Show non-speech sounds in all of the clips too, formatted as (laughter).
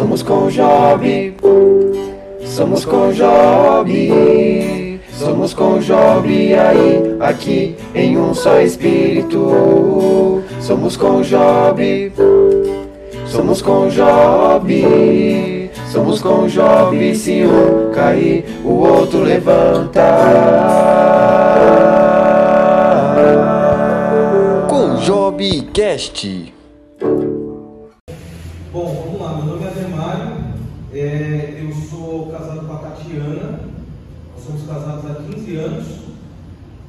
Somos com Job, somos com Job, somos com Job aí, aqui em um só espírito. Somos com Job, somos com Job, somos com Job. Se um cair, o outro levanta. Com Cast. 15 anos.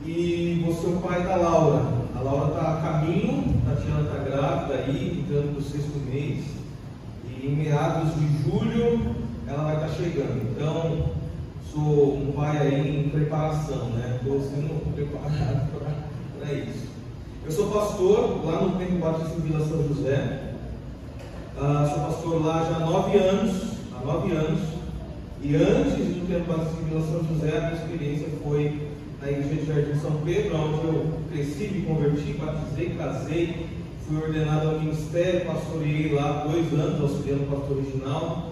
E vou ser o pai da Laura. A Laura está a caminho. A Tatiana está grávida aí, entrando no sexto mês. E em meados de julho ela vai estar chegando. Então, sou um pai aí em preparação, né? Estou sendo preparado para isso. Eu sou pastor lá no Templo Batista em Vila São José. Ah, sou pastor lá já há nove anos, há nove anos. E antes do tempo Batista Vila São José, a minha experiência foi na igreja de Jardim São Pedro, onde eu cresci, me converti, batizei, casei, fui ordenado ao ministério, pastoreei lá dois anos, auxiliando o pastor original,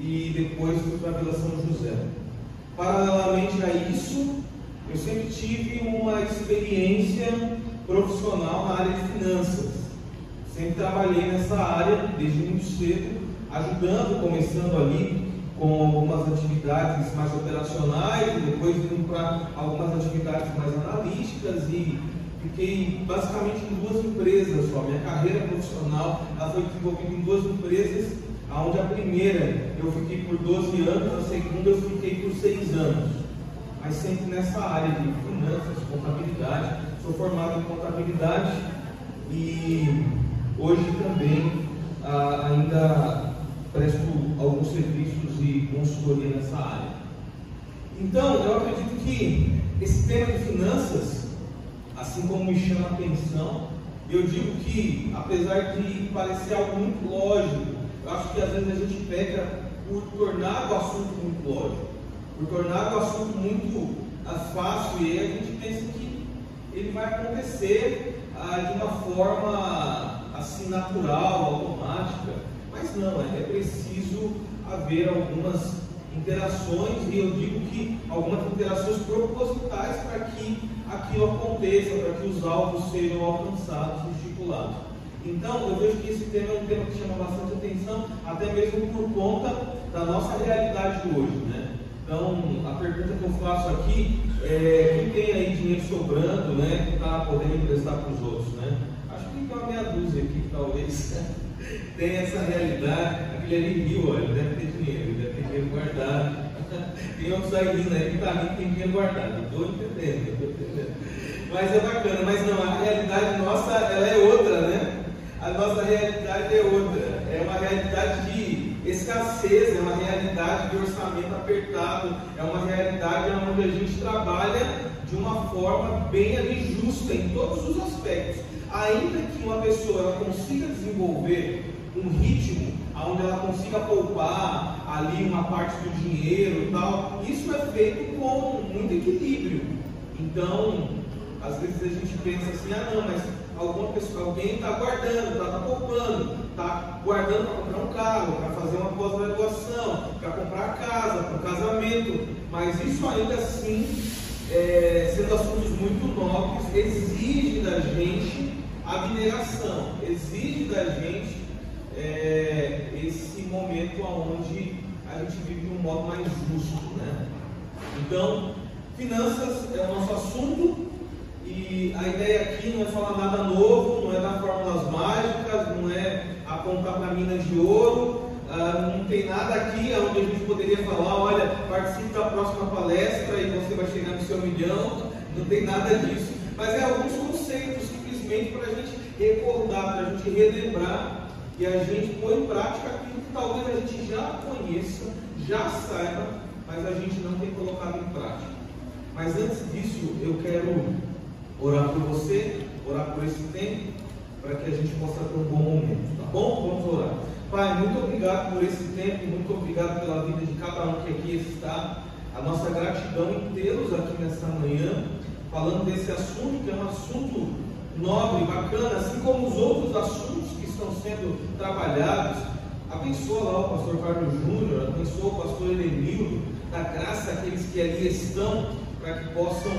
e depois fui para Vila São José. Paralelamente a isso, eu sempre tive uma experiência profissional na área de finanças. Sempre trabalhei nessa área desde muito cedo, ajudando, começando ali com algumas atividades mais operacionais, depois indo para algumas atividades mais analíticas e fiquei basicamente em duas empresas só. Minha carreira profissional ela foi desenvolvida em duas empresas, onde a primeira eu fiquei por 12 anos, a segunda eu fiquei por 6 anos. Mas sempre nessa área de finanças, contabilidade. Sou formado em contabilidade e Hoje também ah, ainda presto alguns serviços e consultoria nessa área. Então, eu acredito que esse tema de finanças, assim como me chama a atenção, eu digo que, apesar de parecer algo muito lógico, eu acho que às vezes a gente peca por tornar o assunto muito lógico, por tornar o assunto muito ah, fácil, e aí a gente pensa que ele vai acontecer ah, de uma forma assim natural, automática, mas não, é preciso haver algumas interações e eu digo que algumas interações propositais para que aquilo aconteça, para que os alvos sejam alcançados e estipulados. Então, eu vejo que esse tema é um tema que chama bastante atenção, até mesmo por conta da nossa realidade hoje, né? Então, a pergunta que eu faço aqui é quem tem aí dinheiro sobrando, né, que está podendo emprestar para os outros, né? uma meia dúzia aqui que talvez (laughs) tenha essa realidade. Aquele ali riu, olha, deve ter dinheiro, ele deve ter dinheiro guardado. (laughs) Tem outros aí aí que tá rico tem dinheiro guardado. Estou estou entendendo. (laughs) Mas é bacana, mas não, a realidade nossa ela é outra, né? A nossa realidade é outra. É uma realidade de escassez, é uma realidade de orçamento apertado, é uma realidade onde a gente trabalha de uma forma bem ali justa em todos os aspectos ainda que uma pessoa consiga desenvolver um ritmo onde ela consiga poupar ali uma parte do dinheiro e tal, isso é feito com muito equilíbrio. Então, às vezes a gente pensa assim, ah não, mas alguma pessoa, alguém está guardando, está tá poupando, está guardando para comprar um carro, para fazer uma pós-graduação, para comprar casa, para um casamento, mas isso ainda assim, é, sendo assuntos muito nobres, exige da gente abnegação, exige da gente é, esse momento onde a gente vive de um modo mais justo. Né? Então, finanças é o nosso assunto e a ideia aqui não é falar nada novo, não é dar fórmulas mágicas, não é apontar para minas de ouro, ah, não tem nada aqui onde a gente poderia falar, olha, participe da próxima palestra e você vai chegar no seu milhão, não tem nada disso. Mas é alguns conceitos simplesmente para a gente recordar, para a gente relembrar e a gente pôr em prática aquilo que talvez a gente já conheça, já saiba, mas a gente não tem colocado em prática. Mas antes disso, eu quero orar por você, orar por esse tempo, para que a gente possa ter um bom momento, tá bom? Vamos orar. Pai, muito obrigado por esse tempo, muito obrigado pela vida de cada um que aqui está. A nossa gratidão em tê-los aqui nessa manhã, falando desse assunto, que é um assunto nobre, bacana, assim como os outros assuntos estão sendo trabalhados, abençoa lá o pastor Carlos Júnior, abençoa o pastor Elenildo, dá graça àqueles que ali estão, para que possam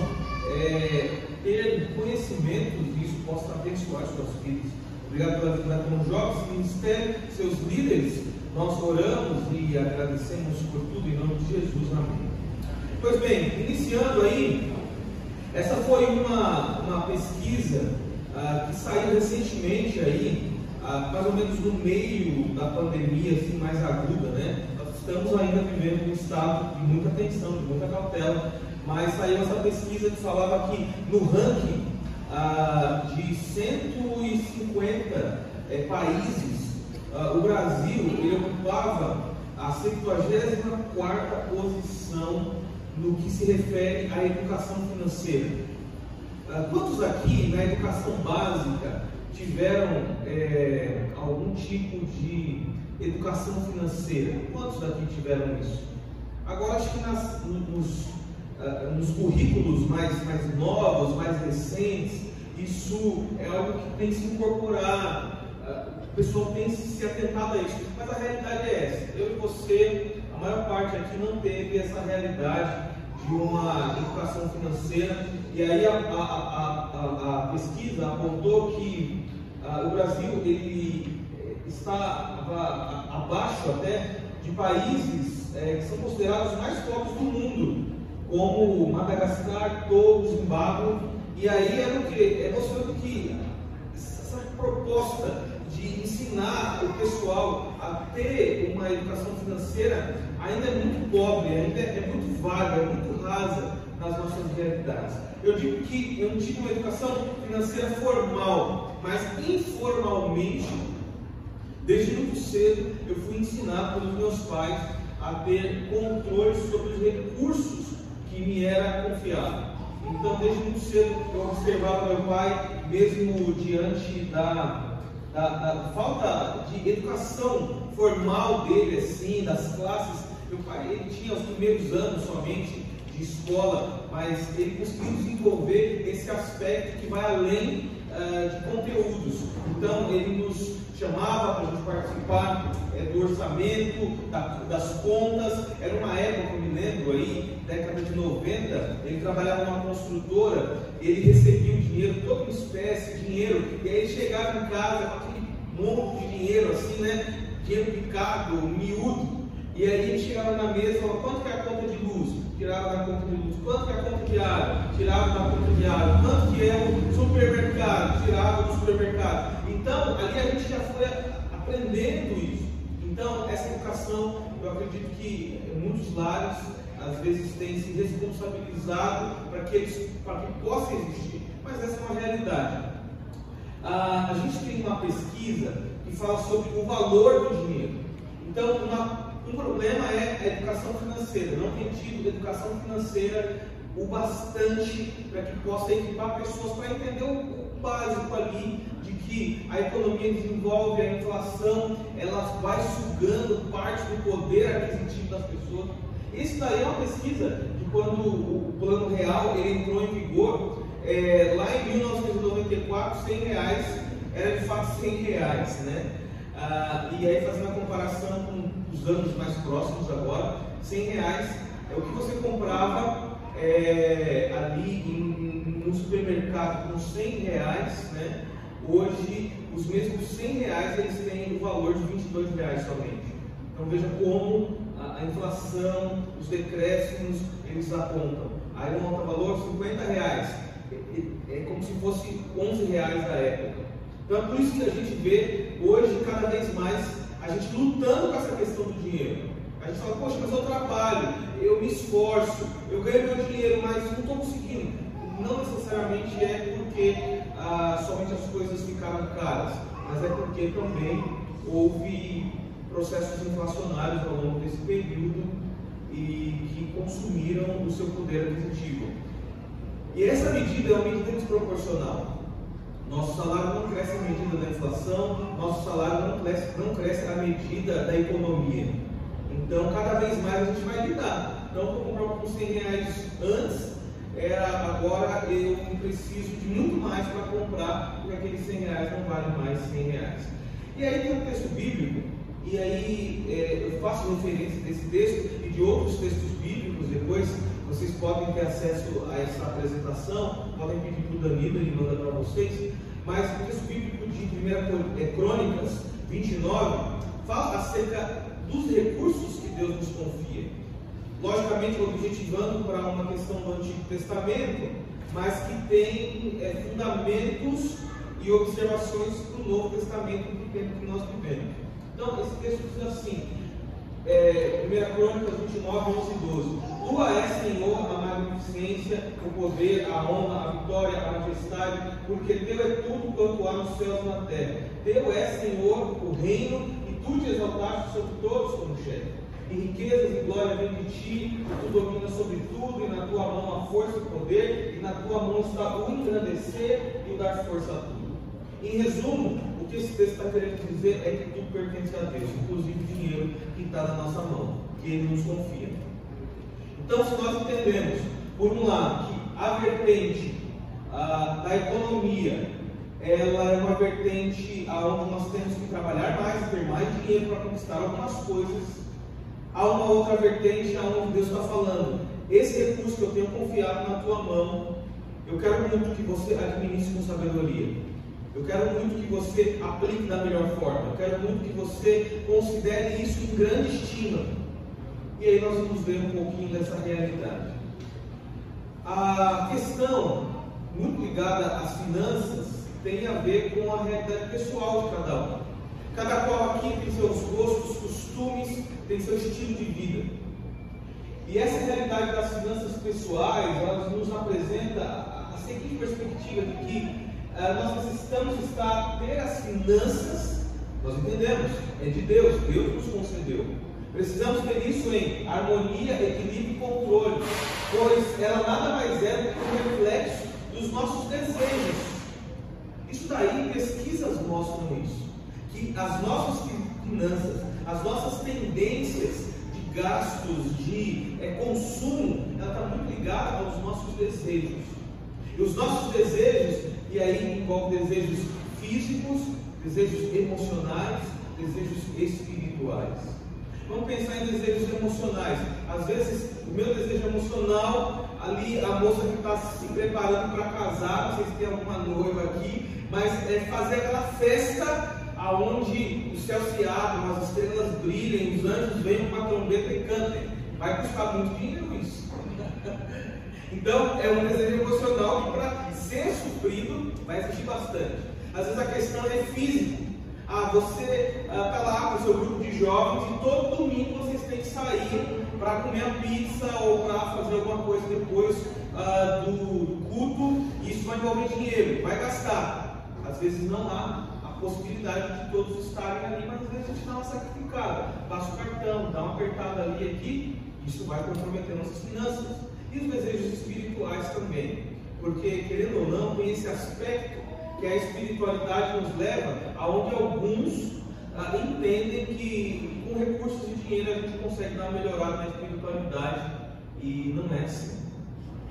é, ter conhecimento disso, possam abençoar suas vidas. Obrigado pela vida com jovens, ministério, seus líderes. Nós oramos e agradecemos por tudo em nome de Jesus. Amém. Pois bem, iniciando aí, essa foi uma, uma pesquisa ah, que saiu recentemente aí, mais ou menos no meio da pandemia, assim, mais aguda, né? Nós estamos ainda vivendo um estado de muita tensão, de muita cautela, mas saiu essa pesquisa que falava que no ranking ah, de 150 eh, países, ah, o Brasil ele ocupava a 74 posição no que se refere à educação financeira. Ah, quantos aqui na educação básica tiveram é, algum tipo de educação financeira? Quantos daqui tiveram isso? Agora, acho que nas, nos, uh, nos currículos mais, mais novos, mais recentes, isso é algo que tem se incorporado, uh, o pessoal tem se atentado a isso, mas a realidade é essa. Eu e você, a maior parte aqui não teve essa realidade de uma educação financeira, e aí a, a, a, a pesquisa apontou que o Brasil ele está abaixo até de países é, que são considerados mais pobres do mundo, como Madagascar, Togo, Zimbábue, e aí é o que? É mostrando que essa proposta de ensinar o pessoal a ter uma educação financeira ainda é muito pobre, ainda é muito vaga, é muito rasa nas nossas realidades. Eu digo que eu não tive uma educação financeira formal, mas informalmente, desde muito cedo, eu fui ensinado pelos meus pais a ter controle sobre os recursos que me era confiado. Então, desde muito cedo, eu observava meu pai, mesmo diante da, da, da falta de educação formal dele, assim, das classes. Meu pai, ele tinha os primeiros anos somente de escola, mas ele conseguiu desenvolver esse aspecto que vai além uh, de conteúdos. Então, ele nos chamava para a gente participar é, do orçamento, da, das contas. Era uma época, eu me lembro aí, década de 90, ele trabalhava numa construtora, ele recebia o dinheiro, toda uma espécie de dinheiro, e aí ele chegava em casa com aquele monte de dinheiro assim, né? Dinheiro picado, miúdo. E aí ele chegava na mesa e falava, quanto que é a conta de luz? Tirava da conta de luz. Quanto que é a conta de água? Tirava da conta de água. Quanto que é o supermercado? Tirava do supermercado. Então, ali a gente já foi aprendendo isso. Então, essa educação, eu acredito que muitos lares, às vezes, têm se responsabilizado para que, eles, para que possa existir. Mas essa é uma realidade. Ah, a gente tem uma pesquisa que fala sobre o valor do dinheiro. Então, uma um problema é a educação financeira, não tem tido educação financeira o bastante para que possa equipar pessoas para entender o básico ali de que a economia desenvolve, a inflação, ela vai sugando parte do poder aquisitivo das pessoas. Isso daí é uma pesquisa de quando o plano real ele entrou em vigor, é, lá em 1994, 100 reais era de fato 100 reais, né? Ah, e aí fazendo a comparação com os anos mais próximos agora, 100 reais é o que você comprava é, ali em, um supermercado com 100 reais, né? Hoje os mesmos 100 reais eles têm o valor de 22 reais somente. Então veja como a, a inflação, os decréscimos, eles apontam. Aí um alto valor, 50 reais. É, é, é como se fosse 11 reais da época. Então é por isso que a gente vê hoje cada vez mais a gente lutando com essa questão do dinheiro. A gente fala, poxa, mas eu trabalho, eu me esforço, eu ganho meu dinheiro, mas não estou conseguindo. Não necessariamente é porque ah, somente as coisas ficaram caras, mas é porque também houve processos inflacionários ao longo desse período e que consumiram o seu poder aquisitivo. E essa medida é uma medida desproporcional. Nosso salário não cresce à medida da inflação, nosso salário não cresce, não cresce à medida da economia. Então, cada vez mais a gente vai lidar. Então, eu comprava com 100 reais antes, era, agora eu preciso de muito mais para comprar, porque aqueles 100 reais não valem mais 100 reais. E aí tem um texto bíblico E aí é, eu faço referência desse texto e de outros textos bíblicos depois. Vocês podem ter acesso a essa apresentação, podem pedir para o Danilo, ele manda para vocês. Mas o texto bíblico de 1 Crônicas 29 fala acerca dos recursos que Deus nos confia. Logicamente, objetivando para uma questão do Antigo Testamento, mas que tem é, fundamentos e observações para o Novo Testamento do tempo que nós vivemos. Então, esse texto diz assim, é, 1 Crônicas 29, 11 e 12. Tua é, Senhor, a magnificência, o poder, a honra, a vitória, a majestade, porque Teu é tudo quanto há nos céus e na terra. Teu é, Senhor, o reino, e Tu te exaltaste sobre todos como chefe. E riquezas e glória vem de ti, tu dominas sobre tudo, e na tua mão a força e o poder, e na tua mão está o engrandecer e o dar força a tudo. Em resumo, o que esse texto está querendo dizer é que tudo pertence a Deus, inclusive o dinheiro que está na nossa mão, que Ele nos confia. Então, se nós entendemos, por um lado, que a vertente a, da economia ela é uma vertente onde nós temos que trabalhar mais, ter mais dinheiro para conquistar algumas coisas. Há uma outra vertente onde Deus está falando: esse recurso que eu tenho confiado na tua mão, eu quero muito que você administre com sabedoria. Eu quero muito que você aplique da melhor forma. Eu quero muito que você considere isso em grande estima. E aí nós vamos ver um pouquinho dessa realidade. A questão muito ligada às finanças tem a ver com a realidade pessoal de cada um. Cada qual aqui tem seus gostos, costumes, tem seu estilo de vida. E essa realidade das finanças pessoais, ela nos apresenta a seguinte perspectiva de que ah, nós necessitamos estar, ter as finanças, nós entendemos, é de Deus, Deus nos concedeu. Precisamos ter isso em harmonia, equilíbrio e controle, pois ela nada mais é do que um reflexo dos nossos desejos. Isso daí, pesquisas mostram isso, que as nossas finanças, as nossas tendências de gastos, de é, consumo, ela está muito ligada aos nossos desejos. E os nossos desejos, e aí envolve desejos físicos, desejos emocionais, desejos espirituais. Vamos pensar em desejos emocionais. Às vezes, o meu desejo emocional, ali a moça que está se preparando para casar, não sei se tem alguma noiva aqui, mas é fazer aquela festa aonde o céu se abre, as estrelas brilhem, os anjos venham com a trombeta e cantem. Vai custar muito dinheiro isso. (laughs) Então, é um desejo emocional que, para ser suprido, vai existir bastante. Às vezes a questão é física. Ah, você está ah, lá com o seu grupo de jovens e todo domingo vocês têm que sair para comer a pizza ou para fazer alguma coisa depois ah, do, culto. Isso vai envolver dinheiro, vai gastar. Às vezes não há a possibilidade de todos estarem ali, mas às vezes a gente dá uma sacrificada. Passa o cartão, dá uma apertada ali aqui, isso vai comprometer nossas finanças e os desejos espirituais também. Porque, querendo ou não, tem esse aspecto que a espiritualidade nos leva aonde alguns ah, entendem que com recursos de dinheiro a gente consegue dar uma melhorada na espiritualidade e não é assim.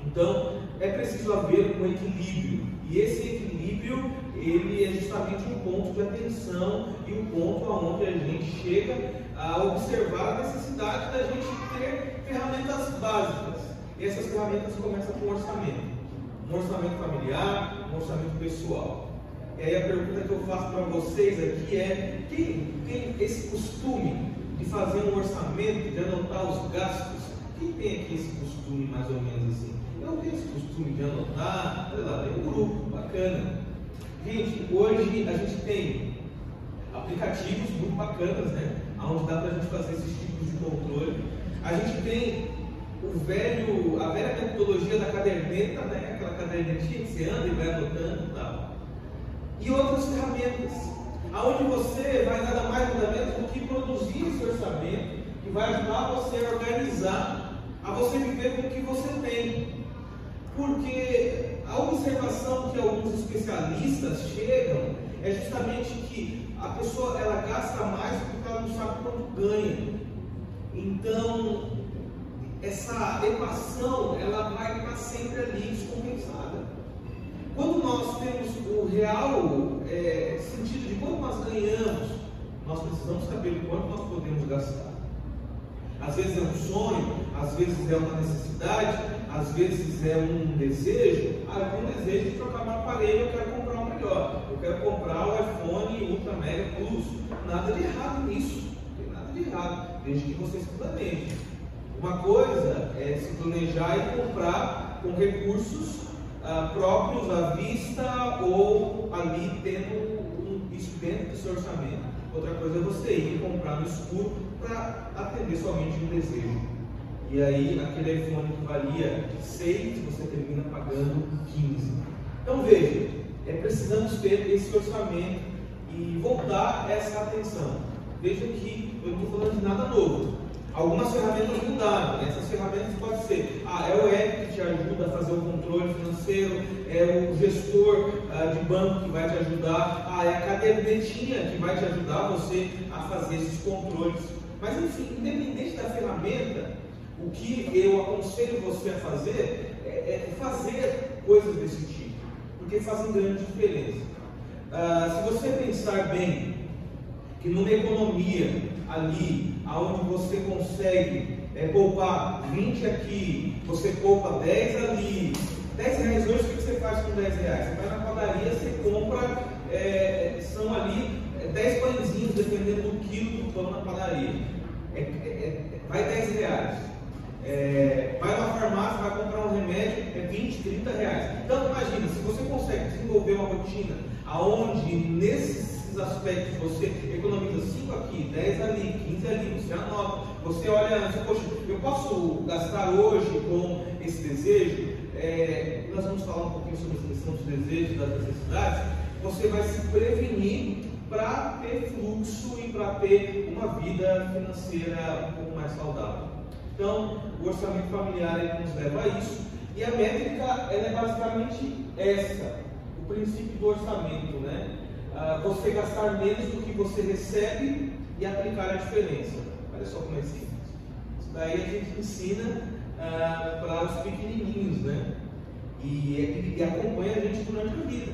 Então, é preciso haver um equilíbrio. E esse equilíbrio, ele é justamente um ponto de atenção e um ponto aonde a gente chega a observar a necessidade da gente ter ferramentas básicas e essas ferramentas começam com orçamento. Um orçamento familiar, um orçamento pessoal. E aí a pergunta que eu faço para vocês aqui é: quem tem esse costume de fazer um orçamento, de anotar os gastos? Quem tem aqui esse costume mais ou menos assim? Eu tenho esse costume de anotar, sei lá, tem um grupo, bacana. Gente, hoje a gente tem aplicativos muito bacanas, né? Onde dá para a gente fazer esses tipos de controle. A gente tem o velho, a velha metodologia da caderneta, né? aquela cadernetinha que você anda e vai anotando e tal. E outras ferramentas, aonde você vai nada mais nada menos do que produzir esse orçamento, que vai ajudar você a organizar, a você viver com o que você tem. Porque a observação que alguns especialistas chegam é justamente que a pessoa ela gasta mais porque ela não sabe quanto ganha. Então, essa equação ela vai estar sempre ali descompensada. Quando nós temos o real é, sentido de quanto nós ganhamos nós precisamos saber o quanto nós podemos gastar. Às vezes é um sonho, às vezes é uma necessidade, às vezes é um desejo. Ah, eu tenho um desejo de trocar meu aparelho, eu quero comprar um melhor. Eu quero comprar o iPhone Ultra Mega Plus. Nada de errado nisso. Não tem nada de errado, desde que você se planeje. Uma coisa é se planejar e comprar com recursos ah, próprios à vista ou ali tendo um, isso dentro do seu orçamento. Outra coisa é você ir comprar no escuro para atender somente um desejo. E aí aquele iPhone que valia 6, você termina pagando 15. Então veja, é, precisamos ter esse orçamento e voltar essa atenção. Veja que eu não estou falando de nada novo. Algumas ferramentas mudaram. Essas ferramentas podem ser, ah, é o app que te ajuda a fazer o controle financeiro, é o gestor ah, de banco que vai te ajudar, ah, é a cadernetinha que vai te ajudar você a fazer esses controles. Mas enfim, independente da ferramenta, o que eu aconselho você a fazer é, é fazer coisas desse tipo, porque fazem grande diferença. Ah, se você pensar bem que numa economia ali, aonde você consegue é, poupar 20 aqui, você poupa 10 ali. 10 reais hoje, o que você faz com 10 reais? Você vai na padaria, você compra, é, são ali 10 pãezinhos, dependendo do quilo do pão na padaria. É, é, é vai 10 reais. É, vai na farmácia, vai comprar um remédio, é 20, 30 reais. Então imagina, se você consegue desenvolver uma rotina aonde nesses esses aspectos, você economiza 5 aqui, 10 ali, 15 ali, você anota, você olha, você, poxa, eu posso gastar hoje com esse desejo? É, nós vamos falar um pouquinho sobre essa questão dos desejos, das necessidades. Você vai se prevenir para ter fluxo e para ter uma vida financeira um pouco mais saudável. Então, o orçamento familiar ele nos leva a isso. E a métrica ela é basicamente essa, o princípio do orçamento, né? Ah, você gastar menos do que você recebe e aplicar a diferença. Olha só como é simples. Isso daí a gente ensina uh, para os pequenininhos, né? E, e, e, acompanha a gente durante a vida.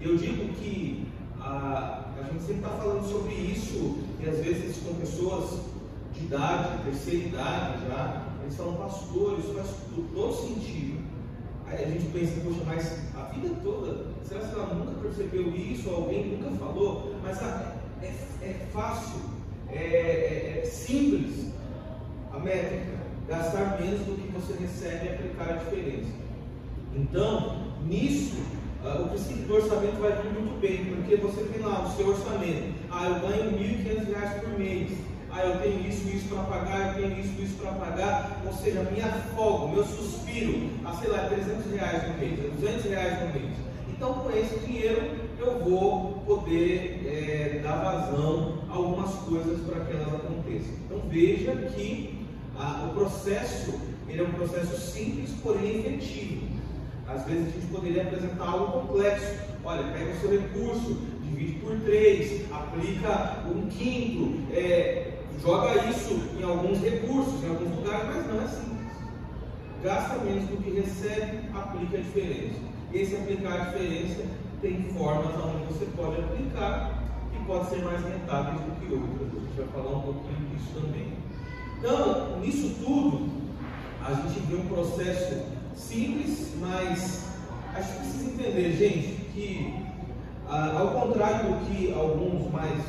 Eu digo que a, a gente sempre está falando sobre isso, e às vezes com pessoas de idade, terceira idade já, eles falam, pastor, isso faz todo sentido. Aí a gente pensa, poxa, mas a vida toda, será que ela nunca percebeu isso? Alguém nunca falou? Mas é, é fácil, é, é, é, simples a métrica, gastar menos do que você recebe e aplicar a diferença. Então, nisso, uh, o princípio do orçamento vai vir muito bem, porque você tem lá o seu orçamento. Ah, eu ganho R$ 1.500 por mês ah, eu tenho isso, isso para pagar, eu tenho isso, isso para pagar, ou seja, minha folga, meu suspiro, a sei lá, 300 reais no mês, 200 reais no mês. Então, com esse dinheiro, eu vou poder é, dar vazão a algumas coisas para que elas aconteçam. Então, veja que ah, o processo, ele é um processo simples, porém efetivo. Às vezes a gente poderia apresentar algo complexo. Olha, pega o seu recurso, divide por três, aplica um quinto, é, joga isso em alguns recursos, em alguns lugares, mas não é simples. Gasta menos do que recebe, aplica a diferença. Esse aplicar a diferença tem formas onde você pode aplicar que podem ser mais rentáveis do que outras. A gente vai falar um pouquinho disso também. Então, nisso tudo, a gente vê um processo simples, mas a gente precisa entender, gente, que ah, ao contrário do que alguns mais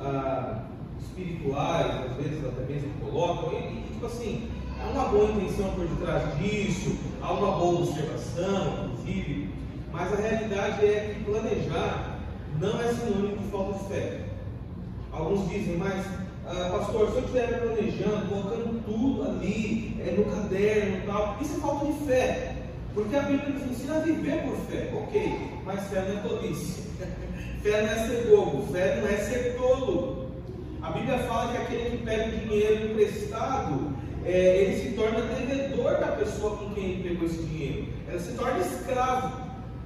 ah, espirituais, às vezes até mesmo colocam, e, tipo assim, há uma boa intenção por detrás disso, há uma boa observação, inclusive, mas a realidade é que planejar não é sinônimo de falta de fé. Alguns dizem, mas ah, pastor, se eu estiver planejando, colocando tudo ali, é, no caderno e tal, isso é falta de fé. Porque a Bíblia nos ensina a viver por fé, ok, mas fé não é tolice. (laughs) fé não é ser bobo, fé não é ser tolo. A Bíblia fala que aquele que pega o dinheiro emprestado, é, ele se torna devedor da pessoa com quem ele pegou esse dinheiro. Ele se torna escravo.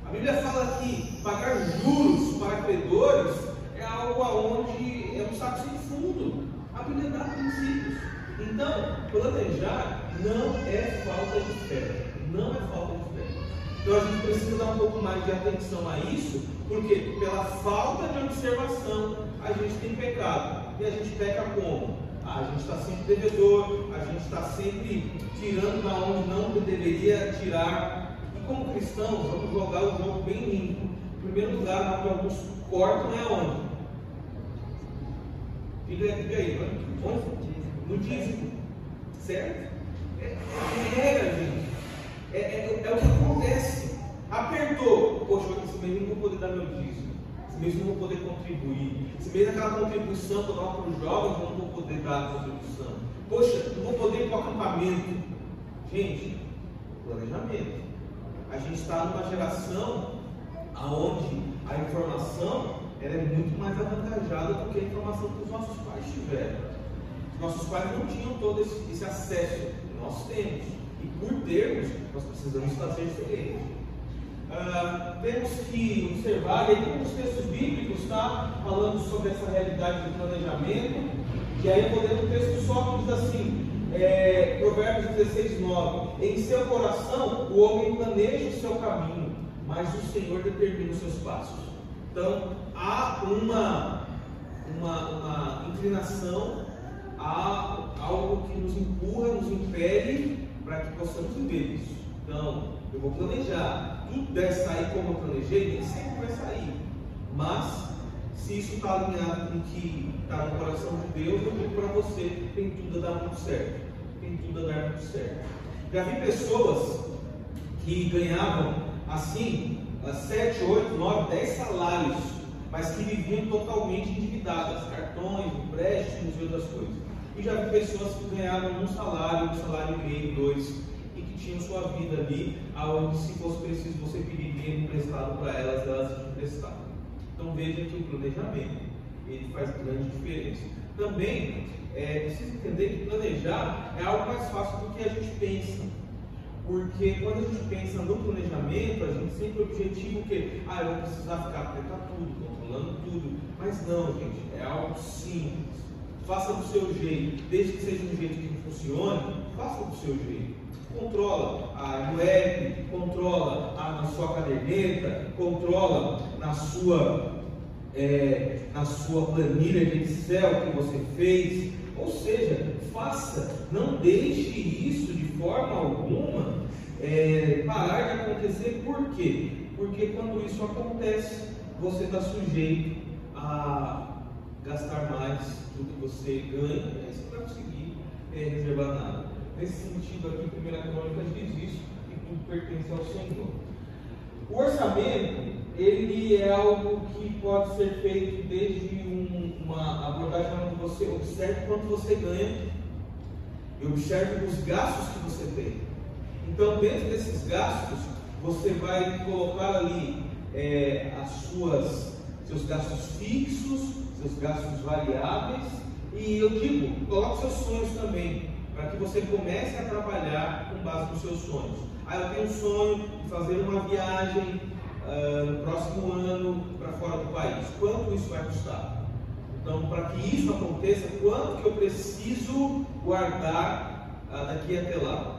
A Bíblia fala que pagar juros para credores é algo aonde é um saco sem fundo. A Bíblia dá princípios. Então, planejar não é falta de fé. Não é falta de fé. Então a gente precisa dar um pouco mais de atenção a isso, porque pela falta de observação a gente tem pecado. E a gente peca como? Ah, a gente está sempre devedor, a gente está sempre tirando da onde não deveria tirar. E como cristãos, vamos jogar o jogo bem limpo. Em primeiro lugar, onde alguns cortam é onde? Diga, diga aí, onde? No dízimo. Certo? É, é regra, gente. É, é, é, o que acontece. Apertou, poxa, esse mês não vou poder dar meu dízimo. Mês não poder contribuir. Esse mês aquela contribuição que eu dava para os jovens, não vou poder dar a contribuição. Poxa, não vou poder ir para o acampamento. Gente, planejamento. A gente está numa geração onde a informação ela é muito mais avantajada do que a informação que os nossos pais tiveram. Nossos pais não tinham todo esse, esse acesso, nós temos. E por termos, nós precisamos fazer diferente. Uh, temos que observar, e aí tem uns textos bíblicos, tá? Falando sobre essa realidade do planejamento. E aí podemos o texto só diz assim, é, Provérbios 16, 9. Em seu coração o homem planeja o seu caminho, mas o Senhor determina os seus passos. Então há uma, uma, uma inclinação, há algo que nos empurra, nos impele para que possamos viver isso. Então, eu vou planejar. Tudo deve sair como eu planejei, nem sempre vai sair. Mas, se isso está alinhado com o que está no coração de Deus, eu digo para você: tem tudo a dar muito certo. Tem tudo a dar muito certo. Já vi pessoas que ganhavam assim, 7, 8, 9, 10 salários, mas que viviam totalmente endividadas, cartões, empréstimos e outras coisas. E já vi pessoas que ganhavam um salário, um salário e meio, dois, que tinham sua vida ali, aonde se fosse preciso você pedir dinheiro emprestado para elas, elas te emprestavam. Então veja que o planejamento ele faz grande diferença. Também é preciso entender que planejar é algo mais fácil do que a gente pensa. Porque quando a gente pensa no planejamento, a gente sempre objetivo o quê? Ah, eu vou precisar ficar atento tudo, controlando tudo. Mas não, gente, é algo simples faça do seu jeito, desde que seja um jeito que funcione, faça do seu jeito. Controla a web, controla a, na sua caderneta, controla na sua, é, na sua planilha de Excel que você fez. Ou seja, faça, não deixe isso de forma alguma é, parar de acontecer. Por quê? Porque quando isso acontece, você está sujeito a gastar mais do que você ganha, aí você não vai conseguir é, reservar nada. Nesse sentido aqui, primeira crônica diz isso, que tudo pertence ao Senhor. O orçamento, ele é algo que pode ser feito desde um, uma abordagem onde você observe quanto você ganha e observe os gastos que você tem. Então, dentro desses gastos, você vai colocar ali é, as suas, seus gastos fixos, seus gastos variáveis e eu digo, coloque seus sonhos também, para que você comece a trabalhar com base nos seus sonhos. Ah, eu tenho um sonho de fazer uma viagem uh, no próximo ano para fora do país. Quanto isso vai custar? Então, para que isso aconteça, quanto que eu preciso guardar uh, daqui até lá?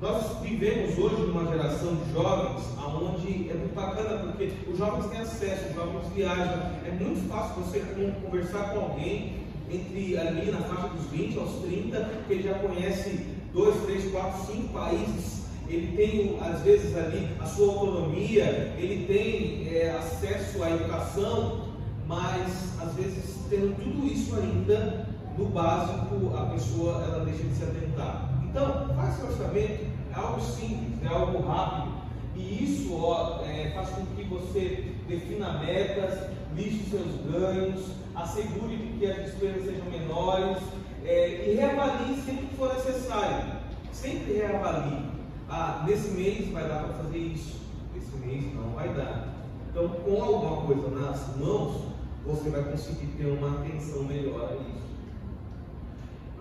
Nós vivemos hoje numa geração de jovens onde é muito bacana porque os jovens têm acesso, os jovens viajam. É muito fácil você conversar com alguém entre ali na faixa dos 20 aos 30, que ele já conhece dois, três, quatro, cinco países. Ele tem, às vezes, ali a sua autonomia, ele tem é, acesso à educação, mas às vezes, tendo tudo isso ainda, no básico, a pessoa ela deixa de se atentar. Então, faça orçamento, é algo simples, é algo rápido. E isso ó, é, faz com que você defina metas, liste seus ganhos, assegure que as despesas sejam menores é, e reavalie sempre que for necessário. Sempre reavalie. Ah, nesse mês vai dar para fazer isso, esse mês não vai dar. Então, com alguma coisa nas mãos, você vai conseguir ter uma atenção melhor a isso.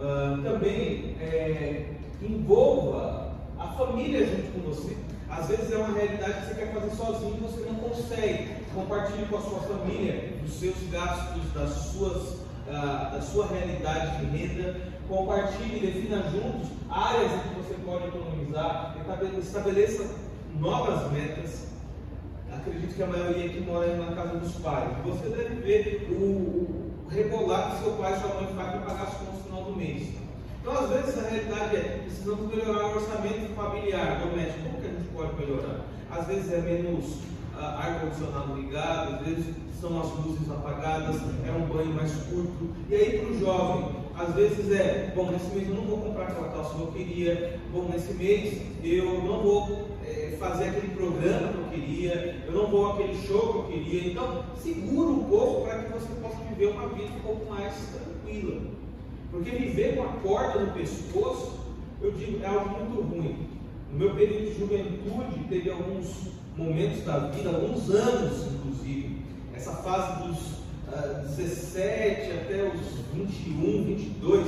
Ah, também é, envolva a família junto com você. Às vezes é uma realidade que você quer fazer sozinho e você não consegue. Compartilhe com a sua família os seus gastos, das suas, da, da sua realidade de renda. Compartilhe, defina juntos áreas em que você pode economizar. Estabeleça novas metas. Acredito que a maioria aqui mora na casa dos pais. Você deve ver o, o rebolar que seu pai e sua mãe fazem para pagar as contas no final do mês. Então, às vezes, a realidade é precisamos melhorar o orçamento familiar, doméstico. Pode melhorar? Às vezes é menos uh, ar-condicionado ligado, às vezes são as luzes apagadas, é um banho mais curto. E aí, para o jovem, às vezes é, bom, nesse mês eu não vou comprar aquela calça que eu queria, bom, nesse mês eu não vou é, fazer aquele programa que eu queria, eu não vou aquele show que eu queria. Então, segura um pouco para que você possa viver uma vida um pouco mais tranquila. Porque viver com a corda no pescoço, eu digo, é algo muito ruim. No meu período de juventude, teve alguns momentos da vida, alguns anos, inclusive, essa fase dos uh, ah, 17 até os 21, 22,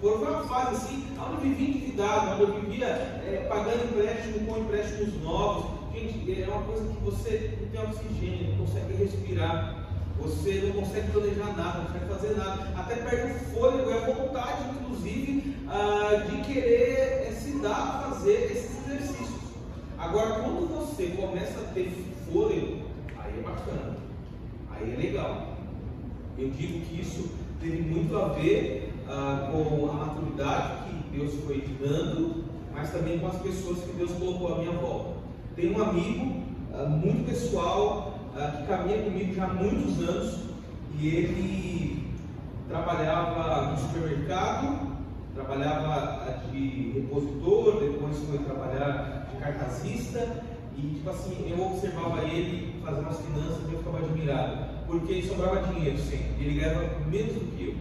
foi uma fase assim, onde eu vivia endividado, onde eu vivia é, pagando empréstimo com empréstimos novos. Gente, é uma coisa que você não tem oxigênio, não consegue respirar. Você não consegue planejar nada, não consegue fazer nada, até perde o fôlego e a vontade, inclusive, uh, de querer é, se dar a fazer esses exercícios. Agora, quando você começa a ter fôlego, aí é bacana, aí é legal. Eu digo que isso teve muito a ver uh, com a maturidade que Deus foi dando, mas também com as pessoas que Deus colocou à minha volta. Tenho um amigo uh, muito pessoal que caminha comigo já há muitos anos e ele trabalhava no supermercado, trabalhava de repositor, depois foi trabalhar de cartazista e tipo assim, eu observava ele fazendo as finanças e eu ficava admirado porque sobrava dinheiro sempre, ele ganhava menos do que eu.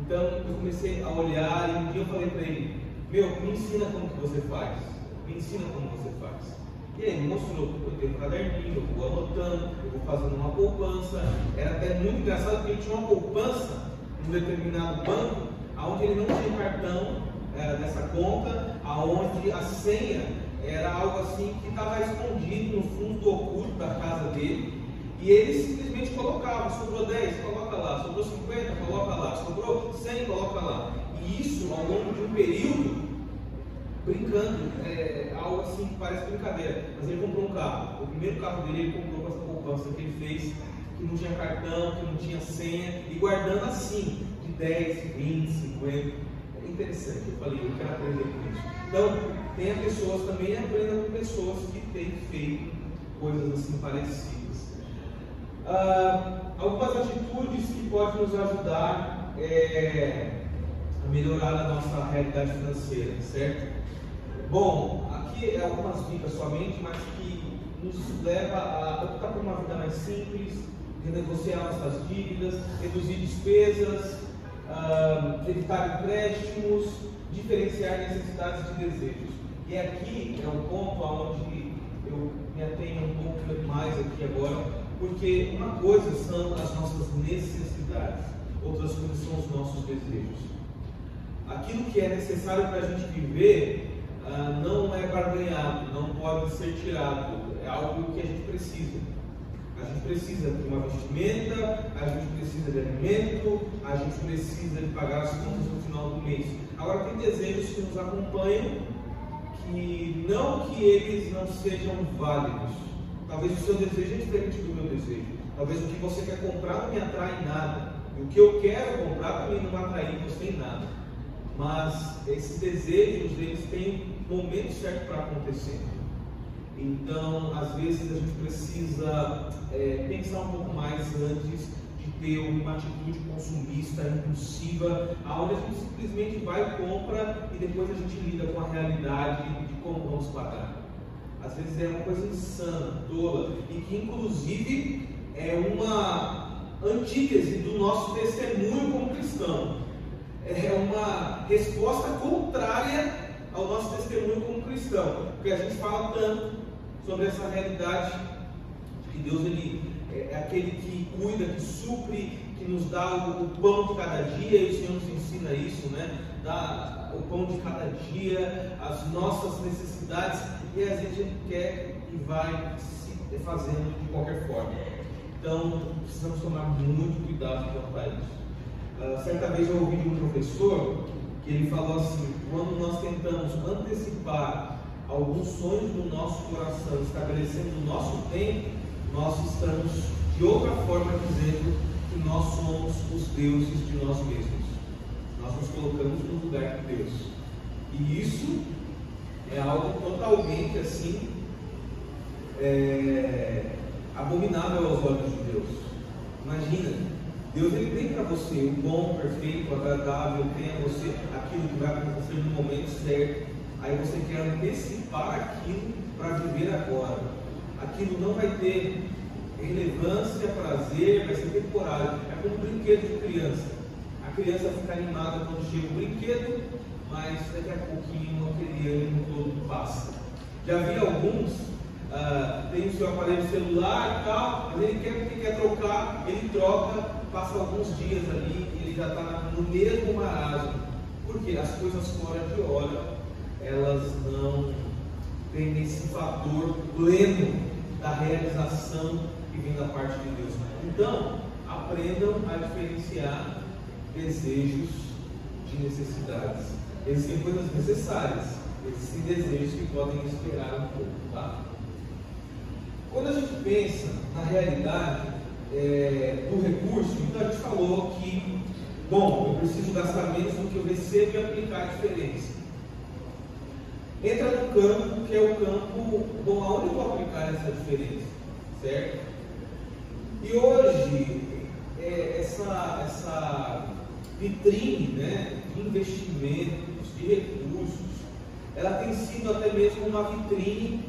Então eu comecei a olhar e um dia eu falei para ele, meu, me ensina como que você faz, me ensina como você faz. E ele mostrou, eu tenho um caderninho, eu vou anotando, eu vou fazendo uma poupança. Era até muito engraçado porque ele tinha uma poupança num determinado banco, onde ele não tinha cartão era dessa conta, aonde a senha era algo assim que estava escondido no fundo oculto da casa dele. E ele simplesmente colocava, sobrou 10, coloca lá, sobrou 50, coloca lá, sobrou 100, coloca lá. E isso ao longo de um período, brincando, é algo assim que parece brincadeira. Mas ele comprou um carro. O primeiro carro dele ele comprou com essa poupança que ele fez, que não tinha cartão, que não tinha senha, e guardando assim, de 10, 20, 50. É interessante, eu falei, eu quero aprender com isso. Então, tenha pessoas também, aprenda com pessoas que têm feito coisas assim parecidas. Ah, algumas atitudes que podem nos ajudar é, a melhorar a nossa realidade financeira, certo? Bom, aqui é algumas dicas somente, mas que nos leva a optar por uma vida mais simples, renegociar nossas dívidas, reduzir despesas, uh, evitar empréstimos, diferenciar necessidades de desejos. E aqui é um ponto onde eu me atenho um pouco mais aqui agora, porque uma coisa são as nossas necessidades, outras coisas são os nossos desejos. Aquilo que é necessário para a gente viver ah, não é barganhado, não pode ser tirado, é algo que a gente precisa. A gente precisa de uma vestimenta, a gente precisa de alimento, a gente precisa de pagar as contas no final do mês. Agora, tem desejos que nos acompanham que não que eles não sejam válidos, Talvez o seu desejo é diferente do meu desejo. Talvez o que você quer comprar não me atrai em nada. E o que eu quero comprar também não atrai você em nada. Mas esses desejos, eles têm momento certo para acontecer. Então, às vezes, a gente precisa é, pensar um pouco mais antes de ter uma atitude consumista, impulsiva, aonde a gente simplesmente vai, compra e depois a gente lida com a realidade de como vamos pagar às vezes é uma coisa insana, tola, e que inclusive é uma antítese do nosso testemunho como cristão. É uma resposta contrária ao nosso testemunho como cristão, porque a gente fala tanto sobre essa realidade de que Deus ele é aquele que cuida, que supre, que nos dá o, pão de cada dia, e o Senhor nos ensina isso, né? Dá o pão de cada dia, as nossas necessidades e a gente quer e vai se fazendo de qualquer forma. Então, precisamos tomar muito cuidado quanto a isso. Uh, certa vez eu ouvi de um professor que ele falou assim: quando nós tentamos antecipar alguns sonhos no nosso coração, estabelecendo o nosso tempo, nós estamos de outra forma dizendo que nós somos os deuses de nós mesmos. Nós nos colocamos no lugar de Deus. E isso é algo totalmente assim é, abominável aos olhos de Deus. Imagina, Deus ele tem para você o bom, perfeito, agradável, tem a você aquilo que vai acontecer no momento certo. Aí você quer antecipar aquilo para viver agora. Aquilo não vai ter relevância, prazer, vai ser temporário. É como um brinquedo de criança. A criança fica animada quando chega o brinquedo, mas daqui a pouquinho aquele ânimo todo passa. Já vi alguns, uh, tem o seu aparelho celular e tal, mas ele quer, ele quer trocar, ele troca passa alguns dias ali ele já está no mesmo marasmo, porque as coisas fora de hora, elas não têm esse fator pleno da realização que vem da parte de Deus. Então, aprendam a diferenciar desejos de necessidades. Existem coisas necessárias, existem desejos que podem esperar um pouco, tá? Quando a gente pensa na realidade é, do recurso, então a gente falou que, bom, eu preciso gastar menos do que eu recebo e aplicar a diferença. Entra no campo, que é o campo, bom, aonde eu vou aplicar essa diferença, certo? E hoje, é, essa, essa vitrine né, de investimentos, de recursos, ela tem sido até mesmo uma vitrine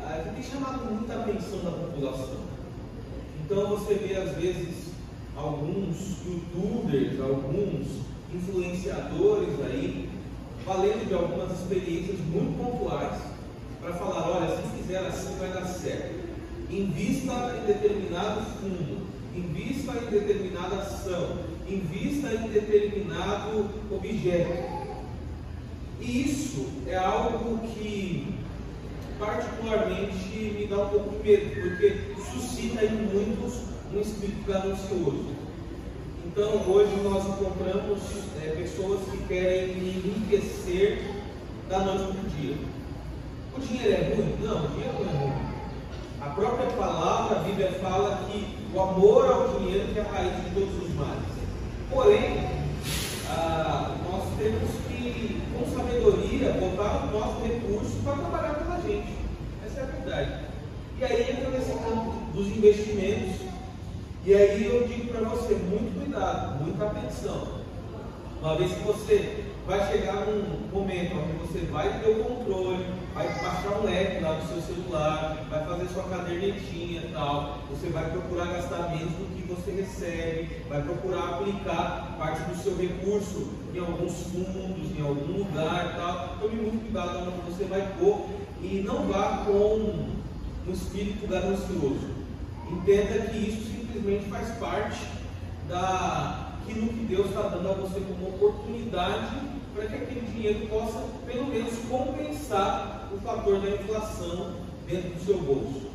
ah, que tem chamado muita atenção da população. Então você vê às vezes alguns youtubers, alguns influenciadores aí, valendo de algumas experiências muito pontuais, para falar, olha, se fizer assim vai dar certo. Invista em determinado fundo, invista em determinada ação, invista em determinado objeto. E isso é algo que particularmente me dá um pouco de medo, porque suscita em muitos um espírito ganancioso. Então, hoje nós encontramos é, pessoas que querem enriquecer da noite para o dia. O dinheiro é ruim? Não, o dinheiro não é ruim. A própria palavra, a Bíblia fala que o amor ao dinheiro é a raiz de todos os males. Porém, ah, nós temos que, com sabedoria, botar o nosso recurso para trabalhar pela gente. Essa é a verdade. E aí entra nesse campo dos investimentos. E aí eu digo para você, muito cuidado, muita atenção. Uma vez que você vai chegar num momento onde você vai ter o controle, vai baixar um app lá no seu celular, vai fazer sua cadernetinha e tal, você vai procurar gastar menos do que você recebe, vai procurar aplicar parte do seu recurso em alguns fundos, em algum lugar e tal. Tome muito cuidado onde você vai pôr e não vá com um espírito ganancioso. Entenda que isso simplesmente faz parte daquilo que Deus está dando a você como oportunidade para que aquele dinheiro possa, pelo menos, compensar o fator da inflação dentro do seu bolso.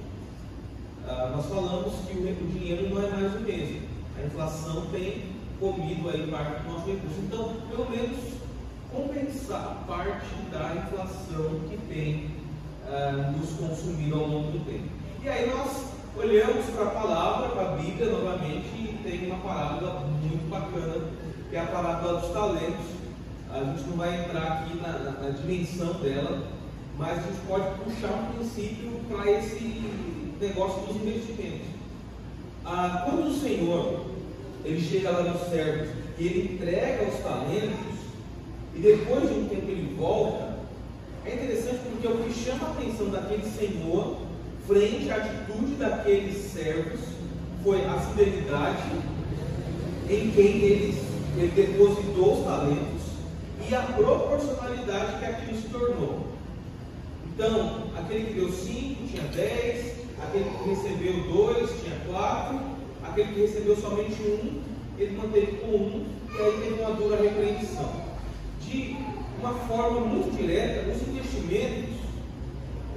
Ah, nós falamos que o, dinheiro não é mais o mesmo. A inflação tem comido aí parte do nosso recurso. Então, pelo menos, compensar parte da inflação que tem ah, nos consumido ao longo do tempo. E aí nós olhamos para a palavra, para a Bíblia novamente, e tem uma parábola muito bacana, que é a parábola dos talentos. A gente não vai entrar aqui na, na, na dimensão dela, mas a gente pode puxar um princípio para esse negócio dos investimentos. Ah, quando o Senhor ele chega lá nos servos e ele entrega os talentos, e depois de um tempo ele volta, é interessante porque o que chama a atenção daquele Senhor frente à atitude daqueles servos foi a fidelidade em quem ele, ele depositou os talentos e a proporcionalidade que aquilo se tornou. Então, aquele que deu cinco tinha dez, aquele que recebeu dois tinha quatro, aquele que recebeu somente um, ele manteve com um, e aí teve uma dura repreensão. De uma forma muito direta, os investimentos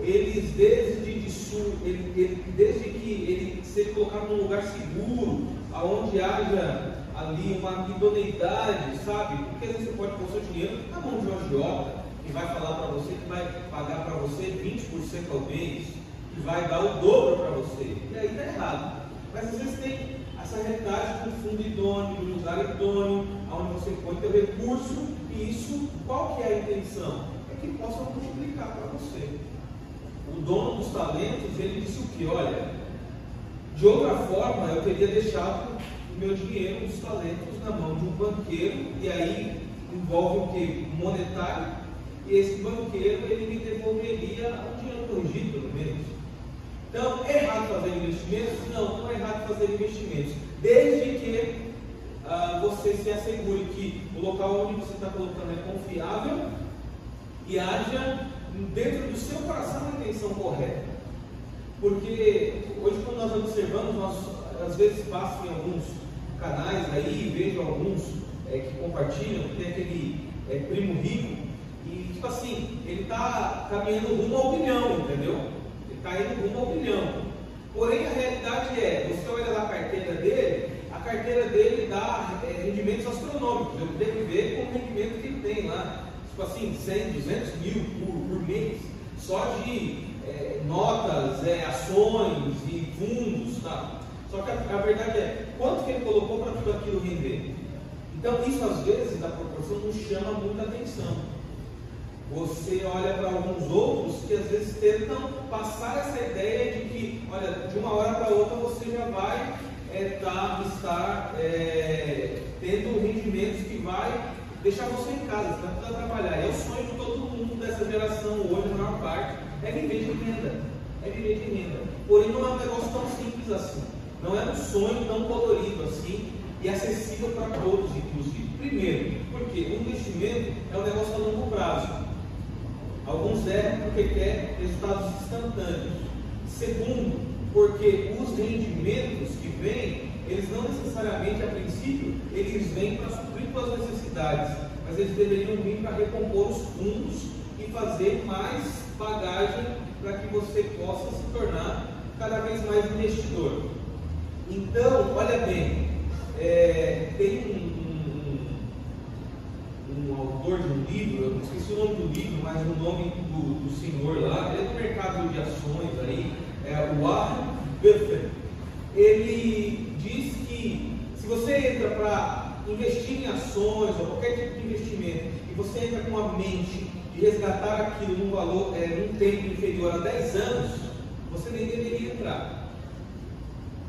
eles desde, de sul, ele, ele, desde que ele se colocar num lugar seguro, aonde haja ali uma idoneidade, sabe? Porque às vezes você pode pôr seu dinheiro na mão de um agiota, que vai falar para você que vai pagar para você 20% ao mês, que vai dar o dobro para você. E aí está errado. Mas às vezes tem essa realidade do fundo idôneo, do lugar idôneo, onde você põe teu recurso, e isso, qual que é a intenção? É que possa multiplicar para você. O dono dos talentos, ele disse o que? Olha, de outra forma eu teria deixado o meu dinheiro, os talentos, na mão de um banqueiro, e aí envolve o que? Monetário, e esse banqueiro ele me devolveria um dinheiro corrigido, pelo menos. Então, é errado fazer investimentos? Não, não é errado fazer investimentos, desde que ah, você se assegure que o local onde você está colocando é confiável e haja dentro do seu coração a intenção correta. Porque hoje, quando nós observamos, nós às vezes passam em alguns canais aí, vejo alguns é, que compartilham, que tem aquele é, primo rico, e tipo assim, ele está caminhando rumo ao bilhão, entendeu? Ele está indo rumo ao bilhão. Porém, a realidade é, você olha lá a carteira dele, a carteira dele dá é, rendimentos astronômicos. Eu que ver com o rendimento que ele tem lá. Tipo assim, 100, 200 mil por, por mês, só de é, notas, é, ações e fundos, tá? Só que a, a, verdade é, quanto que ele colocou para tudo aquilo render? Então, isso às vezes, da proporção, não chama muita atenção. Você olha para alguns outros que às vezes tentam passar essa ideia de que, olha, de uma hora para outra você já vai é, tá, estar é, tendo rendimentos que vai deixar você em casa, você vai precisar trabalhar. E é o sonho de todo mundo dessa geração hoje, a maior parte, é viver de renda. É viver de renda. Porém, não é um negócio tão simples assim. Não é um sonho tão colorido assim e acessível para todos, inclusive. Primeiro, porque o investimento é um negócio a longo prazo. Alguns erram porque quer resultados instantâneos. Segundo, porque os rendimentos que vêm, eles não necessariamente, a princípio, eles vêm para suprir suas necessidades, mas eles deveriam vir para recompor os fundos e fazer mais bagagem para que você possa se tornar cada vez mais investidor. Então, olha bem, é, tem um, um, um, autor de um livro, eu não esqueci o nome do livro, mas o nome do, do senhor lá, ele é do mercado de ações aí, é o Warren Buffett. Ele diz que se você entra para investir em ações ou qualquer tipo de investimento e você entra com a mente de resgatar aquilo num valor, é, num tempo inferior a 10 anos, você nem deveria entrar.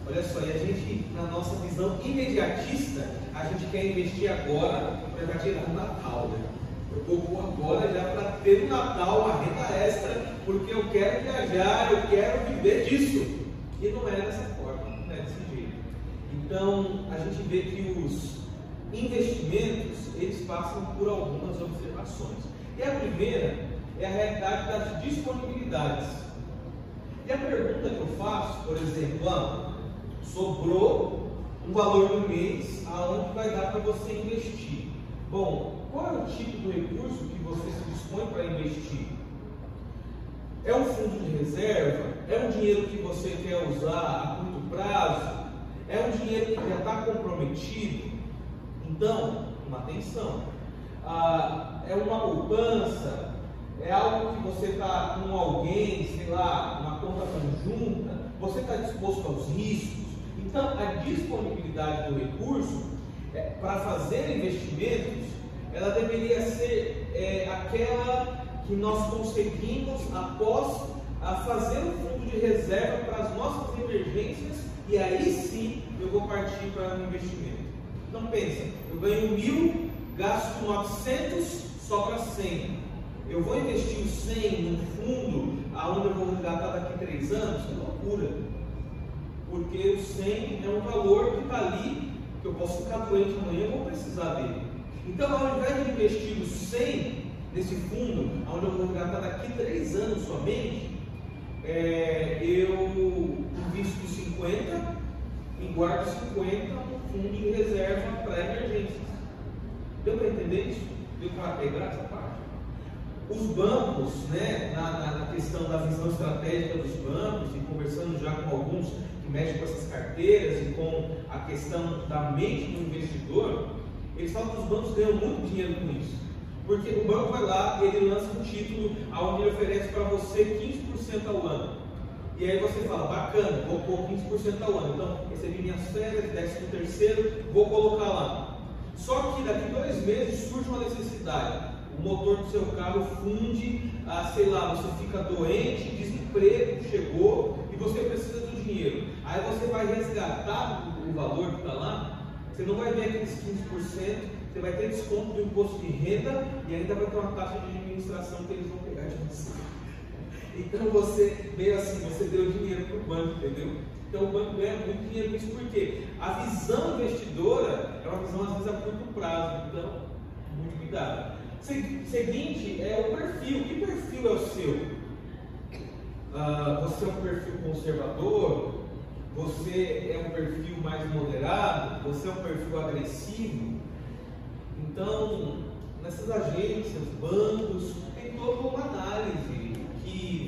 Olha só, e a gente, na nossa visão imediatista, a gente quer investir agora para já tirar o Natal. Né? Eu vou agora já para ter o Natal, uma renda extra, porque eu quero viajar, eu quero viver disso. E não é dessa forma, não é desse jeito. Então, a gente vê que os investimentos, eles passam por algumas observações. E a primeira é a realidade das disponibilidades. E a pergunta que eu faço, por exemplo, ah, sobrou um valor no mês aonde vai dar para você investir. Bom, qual é o tipo de recurso que você se dispõe para investir? É um fundo de reserva? É um dinheiro que você quer usar a curto prazo? É um dinheiro que já está comprometido? Então, uma atenção. Ah, é uma poupança? É algo que você está com alguém, sei lá, uma conta conjunta? Você está disposto aos riscos? Então, a disponibilidade do recurso é, para fazer investimentos, ela deveria ser é, aquela que nós conseguimos após a fazer um fundo de reserva para as nossas emergências e aí sim eu vou partir para o investimento. Então pensa, eu ganho mil, gasto 900, sobra 100. Eu vou investir os 100 num fundo aonde eu vou resgatar daqui a 3 anos? É loucura porque o 100 é um valor que está ali, que eu posso ficar doente amanhã e vou precisar dele. Então, ao invés de investir os 100 nesse fundo, onde eu vou gastar daqui 3 anos somente, é, eu invisto 50 e guardo 50 no fundo de reserva para emergências. Deu para entender isso? Deu para pegar essa parte? Os bancos, né, na, na, questão da visão estratégica dos bancos, e conversando já com alguns que mexem com essas carteiras e com a questão da mente do investidor, eles falam que os bancos ganham muito dinheiro com isso. Porque o banco vai lá e ele lança um título onde ele oferece para você 15% ao ano. E aí você fala, bacana, vou pôr 15% ao ano. Então, recebi minhas férias, décimo terceiro, vou colocar lá. Só que daqui dois meses surge uma necessidade. O motor do seu carro funde, ah, sei lá, você fica doente, desemprego chegou e você precisa do dinheiro. Aí você vai resgatar o valor que está lá, você não vai ver aqueles 15%, você vai ter desconto do imposto de renda e ainda vai ter uma taxa de administração que eles vão pegar de você. Então você veio assim, você deu dinheiro para o banco, entendeu? Então o banco ganha muito dinheiro com isso, porque a visão investidora é uma visão às vezes a curto prazo, então muito cuidado. Seguinte é o perfil. Que perfil é o seu? Uh, você é um perfil conservador? Você é um perfil mais moderado? Você é um perfil agressivo? Então, nessas agências, bancos, tem toda uma análise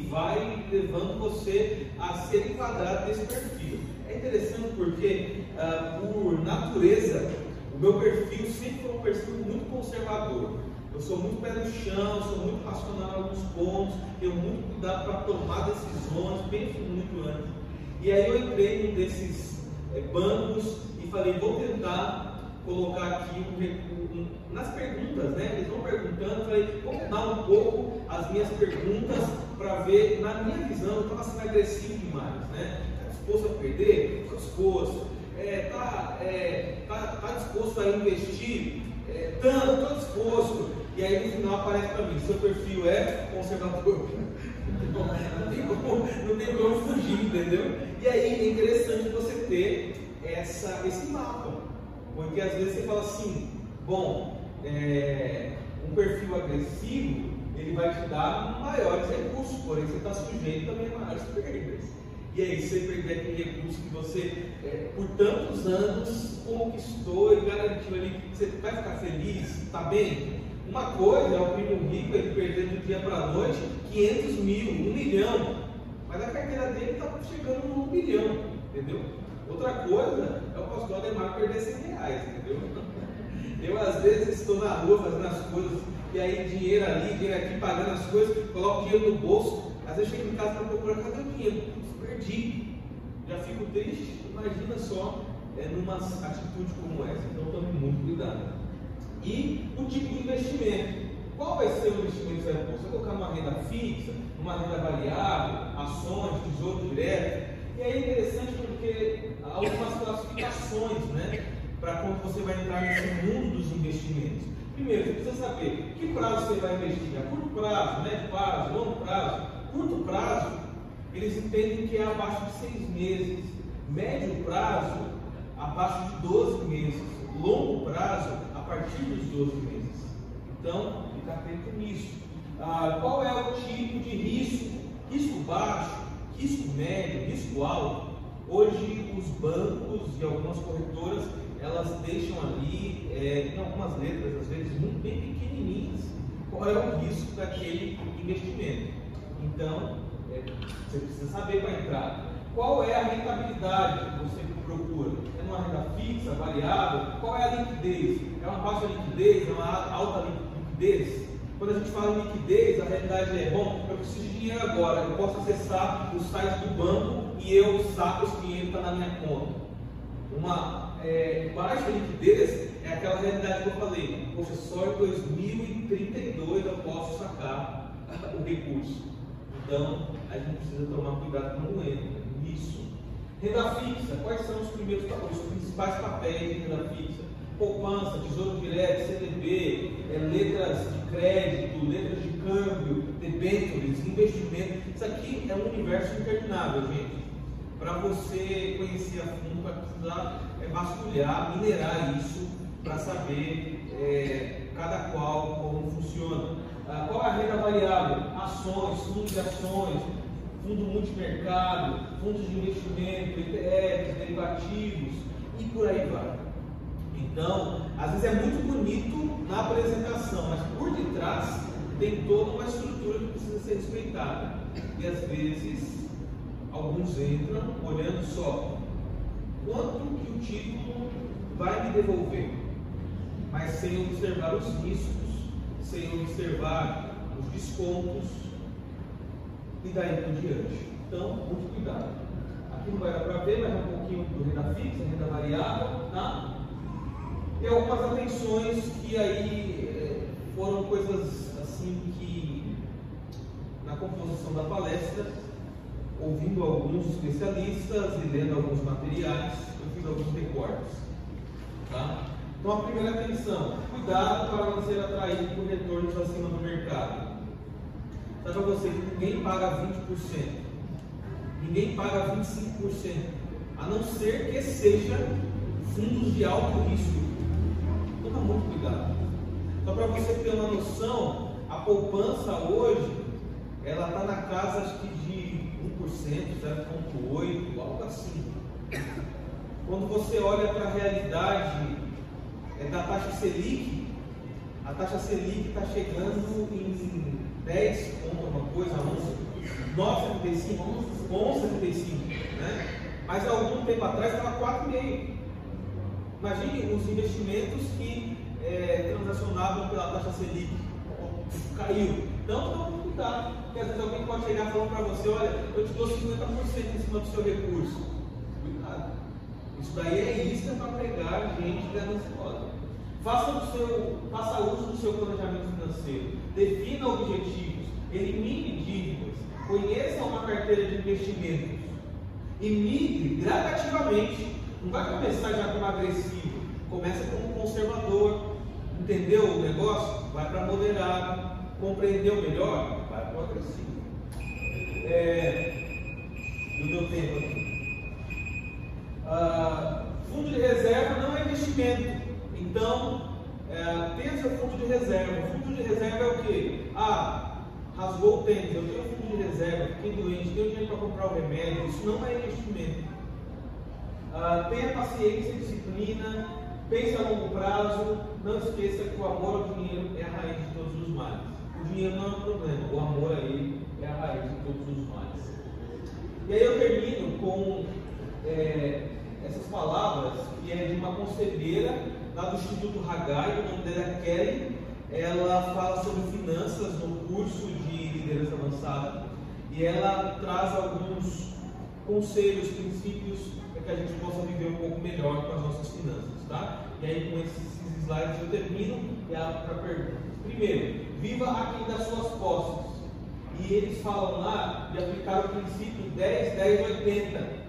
vai levando você a ser enquadrado nesse perfil. É interessante porque, uh, por natureza, o meu perfil sempre foi um perfil muito conservador. Eu sou muito pé no chão, sou muito racional em alguns pontos, tenho muito cuidado para tomar decisões, penso muito antes. E aí eu entrei num desses é, bancos e falei, vou tentar colocar aqui um, nas perguntas, né? Eles vão perguntando, falei, vou mudar um pouco as minhas perguntas para ver, na minha visão, estava sendo agressivo demais, né? Está disposto a perder? Estou disposto. Está é, tá, é, tá, tá disposto a investir? É, tanto, estou disposto. E aí no final aparece para mim, seu perfil é conservador. (laughs) Não tem como, não tem como fugir, entendeu? E aí é interessante você ter essa, esse mapa. Porque às vezes você fala assim, bom, é, um perfil agressivo, ele vai te dar maiores recursos, porém você está sujeito também a maiores perdas. E aí você perder aquele recurso que você, é, por tantos anos, conquistou e garantiu ali, você vai ficar feliz, está bem? Uma coisa é o primo rico ele perder do dia para a noite 500 mil, 1 milhão, mas a carteira dele está chegando no 1 milhão, entendeu? Outra coisa é o pastor Ademar perder 100 reais, entendeu? (laughs) Eu às vezes estou na rua fazendo as coisas, e aí dinheiro ali, dinheiro aqui, pagando as coisas, coloco dinheiro no bolso, às vezes chego em casa para procurar cadê o dinheiro? Perdi. Já fico triste, imagina só é, numa atitude como essa. Então tome muito cuidado e o tipo de investimento. Qual vai ser o investimento que você vai? Você colocar numa renda fixa, numa renda variável, ações, tesouro direto. E aí é interessante porque há algumas classificações, né? Para quando você vai entrar nesse mundo dos investimentos. Primeiro, você precisa saber que prazo você vai investir. A curto prazo, médio prazo, longo prazo. Curto prazo, eles entendem que é abaixo de seis meses. Médio prazo, abaixo de 12 meses. Longo prazo, partir dos 12 meses. Então, fica atento nisso. Ah, qual é o tipo de risco? Risco baixo, risco médio, risco alto. Hoje os bancos e algumas corretoras elas deixam ali é, em algumas letras, às vezes muito bem pequenininhas, qual é o risco daquele investimento. Então, é, você precisa saber para entrar. Qual é a rentabilidade que você procura? É uma renda fixa, variável? Qual é a liquidez? É uma baixa liquidez? É uma alta liquidez? Quando a gente fala em liquidez, a realidade é, bom, eu preciso de dinheiro agora, eu posso acessar o site do banco e eu saco dinheiro está na minha conta. Uma é, baixa liquidez é aquela realidade que eu falei, poxa, só em 2032 eu posso sacar o recurso. Então, a gente precisa tomar cuidado com o entra nisso. Renda fixa, quais são os primeiros os principais papéis de renda fixa? Poupança, tesouro direto, CDB, é, letras de crédito, letras de câmbio, debêntures, investimento. Isso aqui é um universo interminável, gente. Para você conhecer a fundo, vai precisar é, vasculhar, minerar isso para saber é, cada qual como funciona. Ah, qual é a renda variável? Ações, fundos de ações, fundo multimercado, fundos de investimento, ETFs, derivativos e por aí vai. Então, às vezes é muito bonito na apresentação, mas por detrás tem toda uma estrutura que precisa ser respeitada. E às vezes alguns entram olhando só quanto que o título vai me devolver, mas sem observar os riscos, sem observar os descontos e daí por diante. Então, muito cuidado. Aqui não vai dar para ver, mas é um pouquinho do renda fixa, renda variável, tá? E algumas atenções que aí eh, foram coisas assim que na composição da palestra, ouvindo alguns especialistas e lendo alguns materiais, eu fiz alguns recortes. Tá? Então a primeira atenção, cuidado para não ser atraído por retornos acima do mercado. Sabe você que ninguém paga 20%, ninguém paga 25%, a não ser que seja fundos de alto risco. Toma muito cuidado. Então para você ter uma noção, a poupança hoje, ela está na casa acho que de 1%, 0,8%, algo assim. Quando você olha para a realidade é, da taxa Selic, a taxa Selic está chegando em 10 ponto alguma coisa, 11, 9,75, 11,75, né? Mas há algum tempo atrás estava 4,5. Imagine os investimentos que é, transacionavam pela taxa Selic. Caiu. Então, cuidado, porque às vezes alguém pode chegar falando para você, olha, eu te dou 50% em cima do seu recurso. Cuidado. Isso daí é isca para pregar gente gananciosa. Faça, o seu, faça uso do seu planejamento financeiro. Defina objetivos. Elimine dívidas. Conheça uma carteira de investimentos. E migre gradativamente. Não vai começar já como agressivo. Começa como conservador. Entendeu o negócio? Vai para moderado. Compreendeu melhor? Vai para o agressivo. É, no meu tempo aqui. Ah, fundo de reserva não é investimento. Então, é, seu fundo de reserva. Fundo de reserva é o quê? Ah, rasgou o tênis, eu tenho fundo de reserva, fiquei doente, tenho dinheiro para comprar o remédio. Isso não é investimento. Ah, tenha paciência e disciplina, pense a longo prazo. Não esqueça que o amor ao dinheiro é a raiz de todos os males. O dinheiro não é um problema, o amor a ele é a raiz de todos os males. E aí eu termino com é, essas palavras, que é de uma conselheira lá do Instituto Hagai, o nome dela é Kelly. Ela fala sobre finanças no curso de liderança avançada e ela traz alguns conselhos, princípios para que a gente possa viver um pouco melhor com as nossas finanças, tá? E aí com esses slides eu termino e abro para perguntas. Primeiro, viva aquém das suas posses. E eles falam lá de aplicar o princípio 10, 10, 80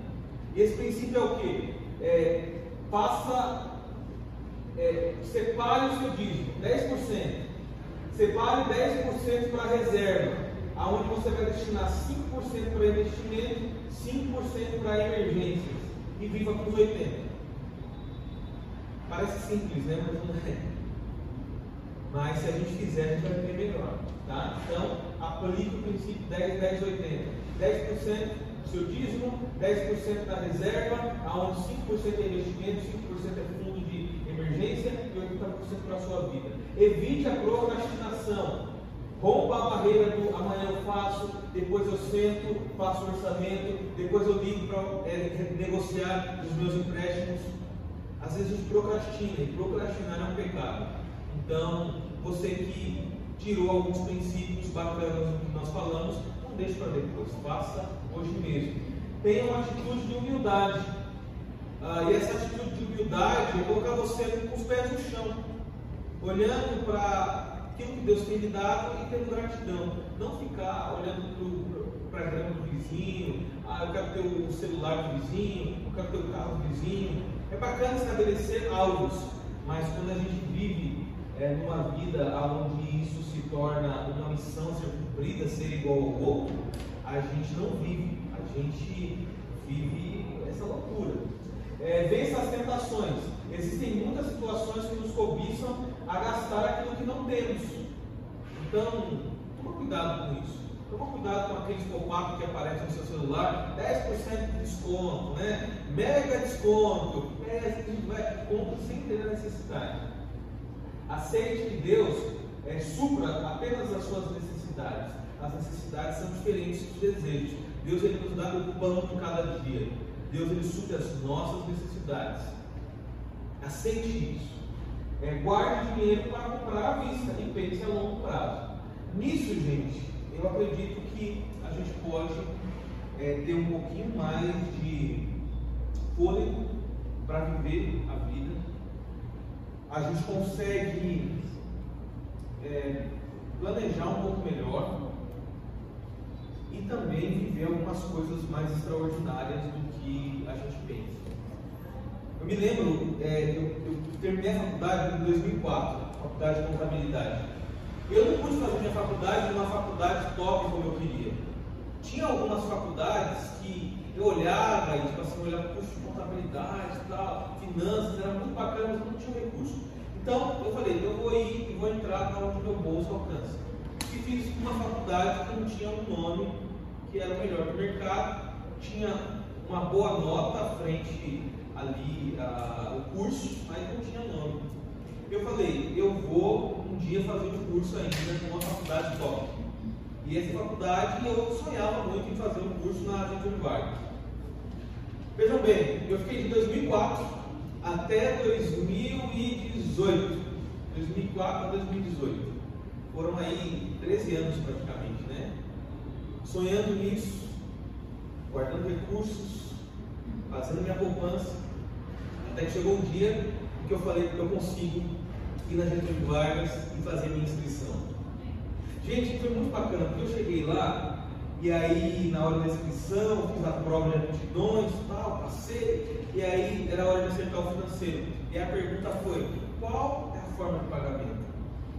esse princípio é o que? É, passa, é, separe o seu dízimo, 10%. Separe 10% para reserva, aonde você vai destinar 5% para investimento, 5% para emergências e viva com os 80%. Parece simples, né? Mas não é. Mas se a gente fizer, a gente vai viver melhor. Tá? Então, aplique o princípio 10, 10, 80. 10% seu dízimo, 10% da reserva, aonde 5% é investimento, 5% é fundo de emergência e 80% para a sua vida. Evite a procrastinação. Rompa a barreira do amanhã eu faço, depois eu sento, faço o orçamento, depois eu ligo para é, negociar os meus empréstimos. Às vezes a gente procrastina, e procrastinar é um pecado. Então, você que tirou alguns princípios bacanas do que nós falamos, não deixe para depois, faça hoje mesmo. Tenha uma atitude de humildade. Ah, e essa atitude de humildade é colocar você com os pés no chão, olhando para aquilo que Deus tem lhe dado e tendo gratidão. Não ficar olhando para a grama do vizinho, ah, eu quero ter o celular do vizinho, eu quero ter o carro do vizinho. É bacana estabelecer alvos, mas quando a gente vive é, numa vida onde isso se torna uma missão ser cumprida, ser igual ao outro, a gente não vive, a gente vive essa loucura. É, vença as tentações. Existem muitas situações que nos cobiçam a gastar aquilo que não temos. Então, toma cuidado com isso. Toma cuidado com aqueles pop-up que aparecem no seu celular, 10% de desconto, né? Mega desconto, é, a gente vai compra sem ter necessidade. Aceite que Deus é, supra apenas as suas necessidades as necessidades são diferentes dos desejos. Deus ele nos dá o pão de cada dia. Deus ele supre as nossas necessidades. Aceite isso. é, guarde dinheiro para comprar à vista e pense a longo prazo. Nisso, gente, eu acredito que a gente pode é, ter um pouquinho mais de fôlego para viver a. A gente consegue é, planejar um pouco melhor e também viver algumas coisas mais extraordinárias do que a gente pensa. Eu me lembro, é, eu, eu, terminei a faculdade em 2004, faculdade de contabilidade. Eu não pude fazer minha faculdade numa faculdade top como eu queria. Tinha algumas faculdades que eu olhava e tipo assim, eu olhava de contabilidade tal, finanças, era muito bacana, mas não tinha recurso. Então eu falei, eu vou ir e vou entrar onde meu bolso alcança. E fiz uma faculdade que não tinha um nome que era o melhor do mercado, tinha uma boa nota à frente ali a, o curso, mas não tinha nome. Eu falei, eu vou um dia fazer um curso ainda numa faculdade top. E essa faculdade eu sonhava muito em fazer um curso na Getúlio Vargas. Vejam bem, eu fiquei de 2004 até 2018. 2004 a 2018. Foram aí 13 anos praticamente, né? Sonhando nisso, guardando recursos, fazendo minha poupança, até que chegou um dia que eu falei que eu consigo ir na Getúlio Vargas e fazer minha inscrição. Gente, foi muito bacana, porque eu cheguei lá e aí na hora da inscrição, fiz a prova de aptidões, tal, passei, e aí era hora de acertar o financeiro. E a pergunta foi, qual é a forma de pagamento?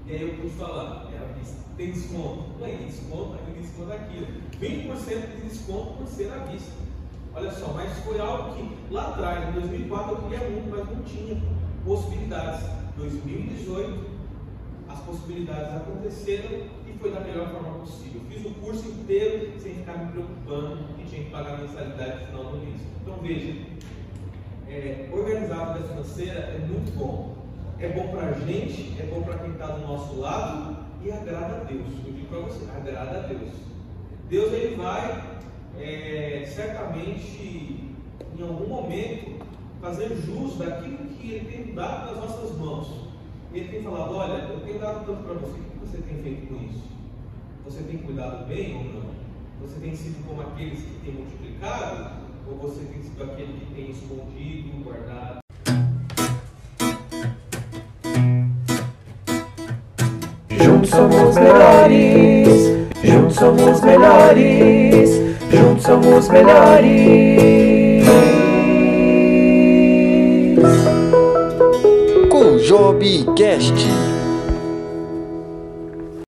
E aí eu pude falar, a vista. Tem desconto? Não tem desconto, tem desconto aqui. 20% de desconto por ser à vista. Olha só, mas foi algo que lá atrás, em 2004, eu queria muito, mas não tinha possibilidades. 2018, as possibilidades aconteceram foi da melhor forma possível. Fiz o curso inteiro sem ficar me preocupando e tinha que pagar mensalidade no final do mês. Então veja, é, organizar a vida financeira é muito bom. É bom para a gente, é bom para quem está do nosso lado e agrada a Deus. Eu digo para você, agrada a Deus. Deus ele vai é, certamente, em algum momento, fazer jus daquilo que Ele tem dado nas nossas mãos. Ele tem falado: Olha, eu tenho dado tanto para você, que você tem feito com isso? Você tem cuidado bem ou não? Você tem sido como aqueles que têm multiplicado? Ou você tem sido aquele que tem escondido, guardado? Juntos somos melhores, juntos somos melhores. Juntos somos melhores. Com Jobcast.